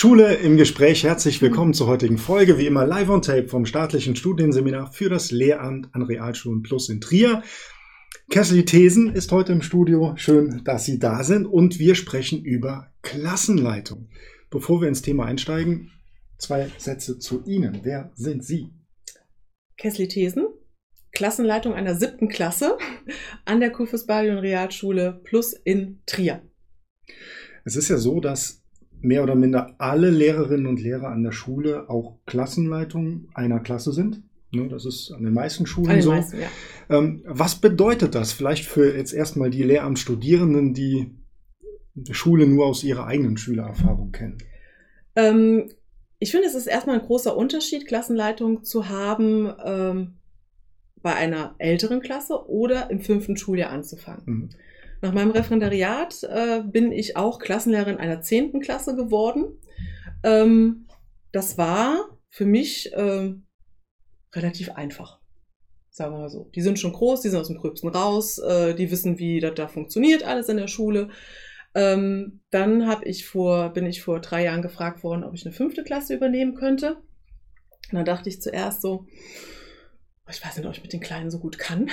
Schule im Gespräch. Herzlich willkommen zur heutigen Folge. Wie immer live on tape vom staatlichen Studienseminar für das Lehramt an Realschulen Plus in Trier. Kessel Thesen ist heute im Studio. Schön, dass Sie da sind. Und wir sprechen über Klassenleitung. Bevor wir ins Thema einsteigen, zwei Sätze zu Ihnen. Wer sind Sie? Kessel Thesen, Klassenleitung einer siebten Klasse an der Balion Realschule Plus in Trier. Es ist ja so, dass mehr oder minder alle Lehrerinnen und Lehrer an der Schule auch Klassenleitung einer Klasse sind. Ne, das ist an den meisten Schulen den so. meisten, ja. Ähm, was bedeutet das vielleicht für jetzt erstmal die Lehramtsstudierenden, die die Schule nur aus ihrer eigenen Schülererfahrung kennen? Ähm, ich finde, es ist erstmal ein großer Unterschied, Klassenleitung zu haben ähm, bei einer älteren Klasse oder im fünften Schuljahr anzufangen. Mhm. Nach meinem Referendariat äh, bin ich auch Klassenlehrerin einer zehnten Klasse geworden. Ähm, das war für mich ähm, relativ einfach, sagen wir mal so. Die sind schon groß, die sind aus dem Gröbsten raus, äh, die wissen, wie das da funktioniert, alles in der Schule. Ähm, dann hab ich vor, bin ich vor drei Jahren gefragt worden, ob ich eine fünfte Klasse übernehmen könnte. Und dann dachte ich zuerst so, ich weiß nicht, ob ich mit den Kleinen so gut kann.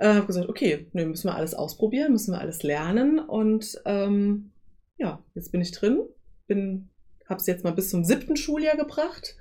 Äh, habe gesagt, okay, nee, müssen wir alles ausprobieren, müssen wir alles lernen. Und ähm, ja, jetzt bin ich drin, bin, habe es jetzt mal bis zum siebten Schuljahr gebracht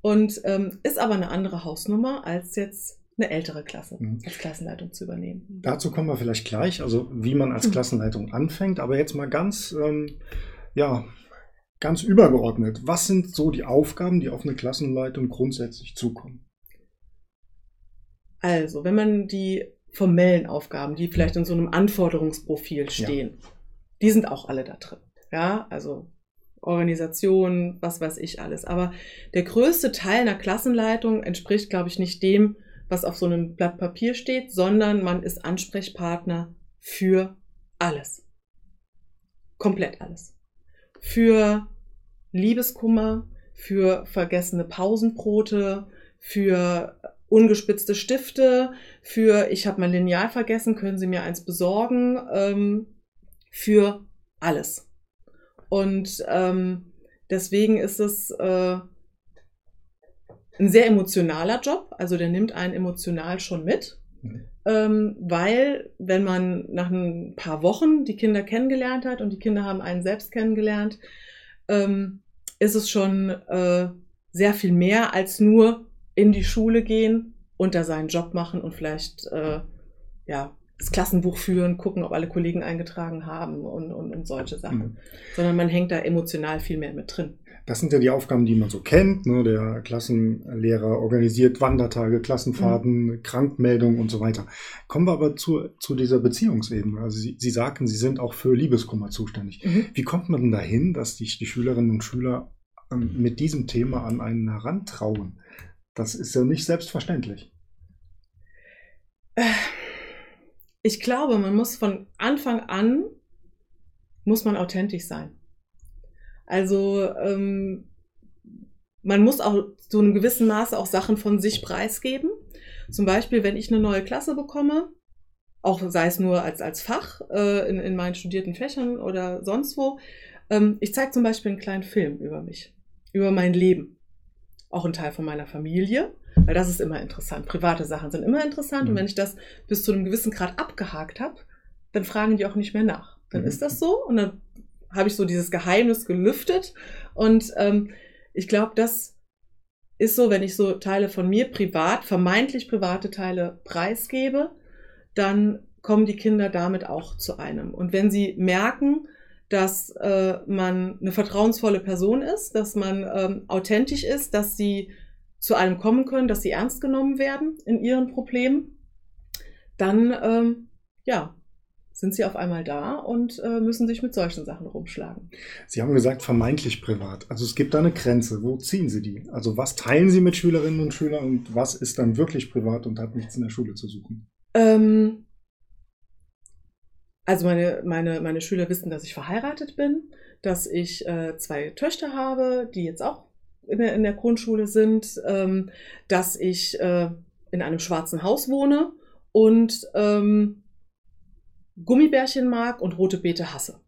und ähm, ist aber eine andere Hausnummer als jetzt eine ältere Klasse Mhm. als Klassenleitung zu übernehmen. Dazu kommen wir vielleicht gleich, also wie man als Mhm. Klassenleitung anfängt, aber jetzt mal ganz, ähm, ja, ganz übergeordnet. Was sind so die Aufgaben, die auf eine Klassenleitung grundsätzlich zukommen? Also, wenn man die formellen Aufgaben, die vielleicht in so einem Anforderungsprofil stehen, die sind auch alle da drin. Ja, also Organisation, was weiß ich alles. Aber der größte Teil einer Klassenleitung entspricht, glaube ich, nicht dem, was auf so einem Blatt Papier steht, sondern man ist Ansprechpartner für alles. Komplett alles. Für Liebeskummer, für vergessene Pausenbrote, für ungespitzte Stifte, für ich habe mein Lineal vergessen, können Sie mir eins besorgen, ähm, für alles. Und ähm, deswegen ist es äh, ein sehr emotionaler Job, also der nimmt einen emotional schon mit, Mhm. ähm, weil wenn man nach ein paar Wochen die Kinder kennengelernt hat und die Kinder haben einen selbst kennengelernt, ähm, ist es schon äh, sehr viel mehr als nur in die Schule gehen und da seinen Job machen und vielleicht äh, ja, das Klassenbuch führen, gucken, ob alle Kollegen eingetragen haben und, und, und solche Sachen. Mhm. Sondern man hängt da emotional viel mehr mit drin. Das sind ja die Aufgaben, die man so kennt. Ne? Der Klassenlehrer organisiert Wandertage, Klassenfahrten, Krankmeldungen und so weiter. Kommen wir aber zu, zu dieser Beziehungsebene. Also Sie, Sie sagten, Sie sind auch für Liebeskummer zuständig. Wie kommt man denn dahin, dass sich die Schülerinnen und Schüler ähm, mit diesem Thema an einen herantrauen? Das ist ja nicht selbstverständlich. Ich glaube, man muss von Anfang an, muss man authentisch sein. Also ähm, man muss auch zu einem gewissen Maße auch Sachen von sich preisgeben. Zum Beispiel, wenn ich eine neue Klasse bekomme, auch sei es nur als, als Fach äh, in, in meinen studierten Fächern oder sonst wo, ähm, ich zeige zum Beispiel einen kleinen Film über mich, über mein Leben. Auch ein Teil von meiner Familie, weil das ist immer interessant. Private Sachen sind immer interessant und Mhm. wenn ich das bis zu einem gewissen Grad abgehakt habe, dann fragen die auch nicht mehr nach. Dann Mhm. ist das so und dann habe ich so dieses Geheimnis gelüftet und ähm, ich glaube, das ist so, wenn ich so Teile von mir privat, vermeintlich private Teile preisgebe, dann kommen die Kinder damit auch zu einem. Und wenn sie merken, dass äh, man eine vertrauensvolle Person ist, dass man ähm, authentisch ist, dass sie zu einem kommen können, dass sie ernst genommen werden in ihren Problemen, dann ähm, ja, sind sie auf einmal da und äh, müssen sich mit solchen Sachen rumschlagen. Sie haben gesagt, vermeintlich privat. Also es gibt da eine Grenze. Wo ziehen Sie die? Also was teilen Sie mit Schülerinnen und Schülern und was ist dann wirklich privat und hat nichts in der Schule zu suchen? Ähm, also meine, meine, meine Schüler wissen, dass ich verheiratet bin, dass ich äh, zwei Töchter habe, die jetzt auch in der, in der Grundschule sind, ähm, dass ich äh, in einem schwarzen Haus wohne und ähm, Gummibärchen mag und rote Beete hasse.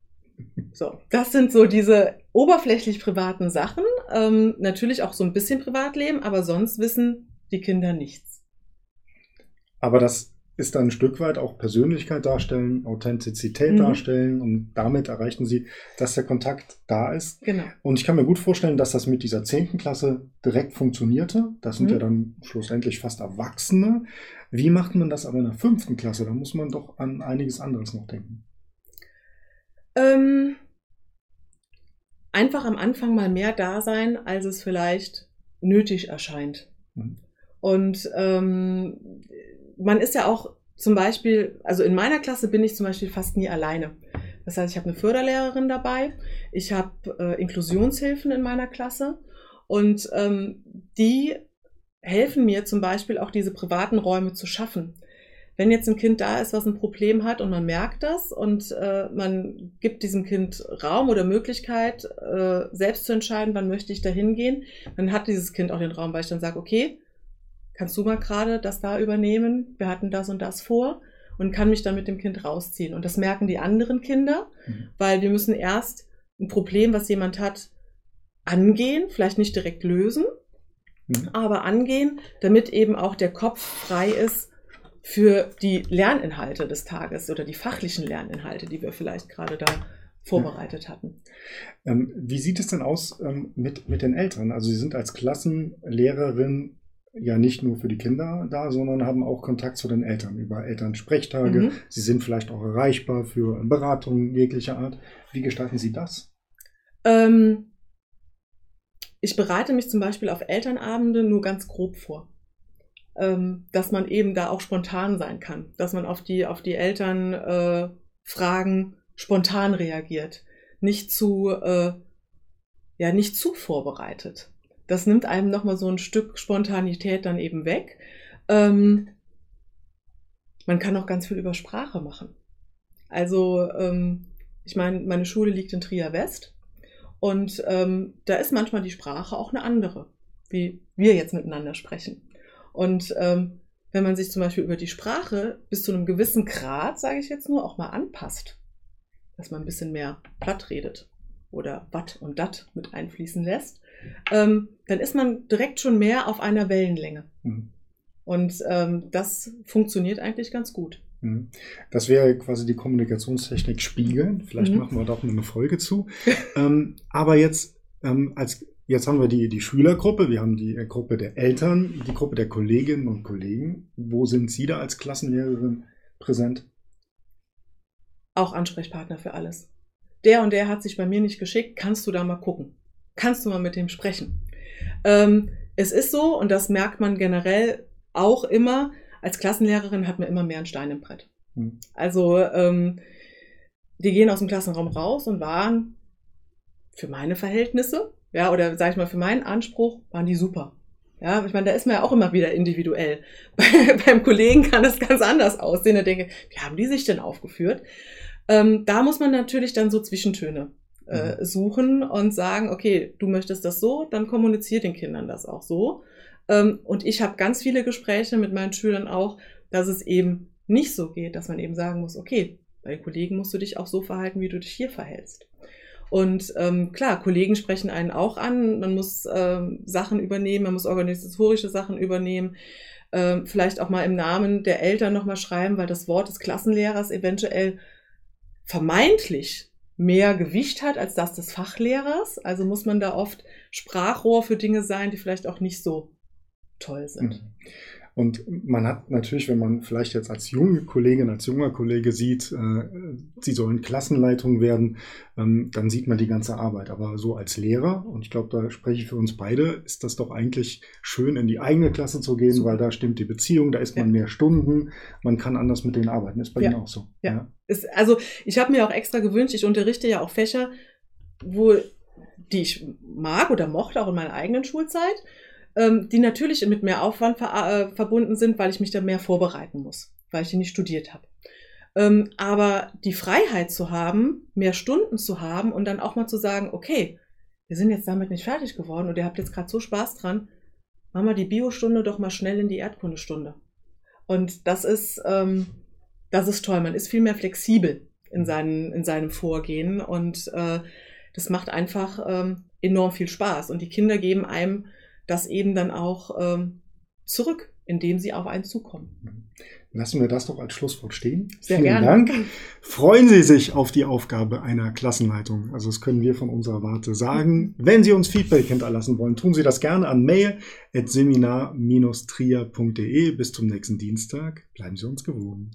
So, das sind so diese oberflächlich privaten Sachen, ähm, natürlich auch so ein bisschen Privatleben, aber sonst wissen die Kinder nichts. Aber das ist dann ein Stück weit auch Persönlichkeit darstellen, Authentizität mhm. darstellen und damit erreichen sie, dass der Kontakt da ist. Genau. Und ich kann mir gut vorstellen, dass das mit dieser zehnten Klasse direkt funktionierte. Das sind mhm. ja dann schlussendlich fast Erwachsene. Wie macht man das aber in der fünften Klasse? Da muss man doch an einiges anderes noch denken. Ähm, einfach am Anfang mal mehr da sein, als es vielleicht nötig erscheint. Mhm. Und ähm, man ist ja auch zum Beispiel, also in meiner Klasse bin ich zum Beispiel fast nie alleine. Das heißt, ich habe eine Förderlehrerin dabei, ich habe äh, Inklusionshilfen in meiner Klasse und ähm, die helfen mir zum Beispiel auch diese privaten Räume zu schaffen. Wenn jetzt ein Kind da ist, was ein Problem hat und man merkt das und äh, man gibt diesem Kind Raum oder Möglichkeit, äh, selbst zu entscheiden, wann möchte ich da hingehen, dann hat dieses Kind auch den Raum, weil ich dann sage, okay, kannst du mal gerade das da übernehmen? Wir hatten das und das vor und kann mich dann mit dem Kind rausziehen. Und das merken die anderen Kinder, mhm. weil wir müssen erst ein Problem, was jemand hat, angehen, vielleicht nicht direkt lösen, mhm. aber angehen, damit eben auch der Kopf frei ist für die Lerninhalte des Tages oder die fachlichen Lerninhalte, die wir vielleicht gerade da vorbereitet hatten. Ähm, wie sieht es denn aus ähm, mit, mit den Eltern? Also Sie sind als Klassenlehrerin ja nicht nur für die Kinder da, sondern haben auch Kontakt zu den Eltern über Elternsprechtage. Mhm. Sie sind vielleicht auch erreichbar für Beratungen jeglicher Art. Wie gestalten Sie das? Ähm, ich bereite mich zum Beispiel auf Elternabende nur ganz grob vor. Ähm, dass man eben da auch spontan sein kann, dass man auf die, auf die Elternfragen äh, spontan reagiert, nicht zu, äh, ja, nicht zu vorbereitet das nimmt einem nochmal so ein Stück Spontanität dann eben weg. Ähm, man kann auch ganz viel über Sprache machen. Also, ähm, ich meine, meine Schule liegt in Trier West und ähm, da ist manchmal die Sprache auch eine andere, wie wir jetzt miteinander sprechen. Und ähm, wenn man sich zum Beispiel über die Sprache bis zu einem gewissen Grad, sage ich jetzt nur, auch mal anpasst, dass man ein bisschen mehr platt redet oder wat und dat mit einfließen lässt, ähm, dann ist man direkt schon mehr auf einer Wellenlänge. Mhm. Und ähm, das funktioniert eigentlich ganz gut. Mhm. Das wäre quasi die Kommunikationstechnik spiegeln. Vielleicht mhm. machen wir da auch mal eine Folge zu. ähm, aber jetzt, ähm, als, jetzt haben wir die, die Schülergruppe, wir haben die äh, Gruppe der Eltern, die Gruppe der Kolleginnen und Kollegen. Wo sind Sie da als Klassenlehrerin präsent? Auch Ansprechpartner für alles. Der und der hat sich bei mir nicht geschickt, kannst du da mal gucken kannst du mal mit dem sprechen. Ähm, es ist so, und das merkt man generell auch immer, als Klassenlehrerin hat man immer mehr ein Stein im Brett. Mhm. Also ähm, die gehen aus dem Klassenraum raus und waren für meine Verhältnisse, ja, oder sag ich mal, für meinen Anspruch, waren die super. Ja, ich meine, da ist man ja auch immer wieder individuell. Bei, beim Kollegen kann das ganz anders aussehen. Da denke, wie haben die sich denn aufgeführt? Ähm, da muss man natürlich dann so Zwischentöne äh, mhm. suchen und sagen, okay, du möchtest das so, dann kommuniziert den Kindern das auch so. Ähm, und ich habe ganz viele Gespräche mit meinen Schülern auch, dass es eben nicht so geht, dass man eben sagen muss, okay, bei Kollegen musst du dich auch so verhalten, wie du dich hier verhältst. Und ähm, klar, Kollegen sprechen einen auch an, man muss ähm, Sachen übernehmen, man muss organisatorische Sachen übernehmen, ähm, vielleicht auch mal im Namen der Eltern nochmal schreiben, weil das Wort des Klassenlehrers eventuell vermeintlich mehr Gewicht hat als das des Fachlehrers. Also muss man da oft Sprachrohr für Dinge sein, die vielleicht auch nicht so toll sind. Mhm. Und man hat natürlich, wenn man vielleicht jetzt als junge Kollegin, als junger Kollege sieht, äh, sie sollen Klassenleitung werden, ähm, dann sieht man die ganze Arbeit. Aber so als Lehrer, und ich glaube, da spreche ich für uns beide, ist das doch eigentlich schön, in die eigene Klasse zu gehen, so. weil da stimmt die Beziehung, da ist man ja. mehr Stunden, man kann anders mit denen arbeiten. Ist bei ja. Ihnen auch so. Ja. ja. Ist, also ich habe mir auch extra gewünscht, ich unterrichte ja auch Fächer, wo die ich mag oder mochte, auch in meiner eigenen Schulzeit ähm, die natürlich mit mehr Aufwand ver äh, verbunden sind, weil ich mich da mehr vorbereiten muss, weil ich die nicht studiert habe. Ähm, aber die Freiheit zu haben, mehr Stunden zu haben und dann auch mal zu sagen, okay, wir sind jetzt damit nicht fertig geworden und ihr habt jetzt gerade so Spaß dran, machen wir die Biostunde doch mal schnell in die Erdkundestunde. Und das ist, ähm, das ist toll. Man ist viel mehr flexibel in, seinen, in seinem Vorgehen und äh, das macht einfach ähm, enorm viel Spaß. Und die Kinder geben einem das eben dann auch ähm, zurück, indem sie auf einen zukommen. Lassen wir das doch als Schlusswort stehen. Sehr Vielen gerne. Dank. Freuen Sie sich auf die Aufgabe einer Klassenleitung. Also das können wir von unserer Warte sagen. Wenn Sie uns Feedback hinterlassen wollen, tun Sie das gerne an mail.seminar-trier.de. Bis zum nächsten Dienstag. Bleiben Sie uns gewogen.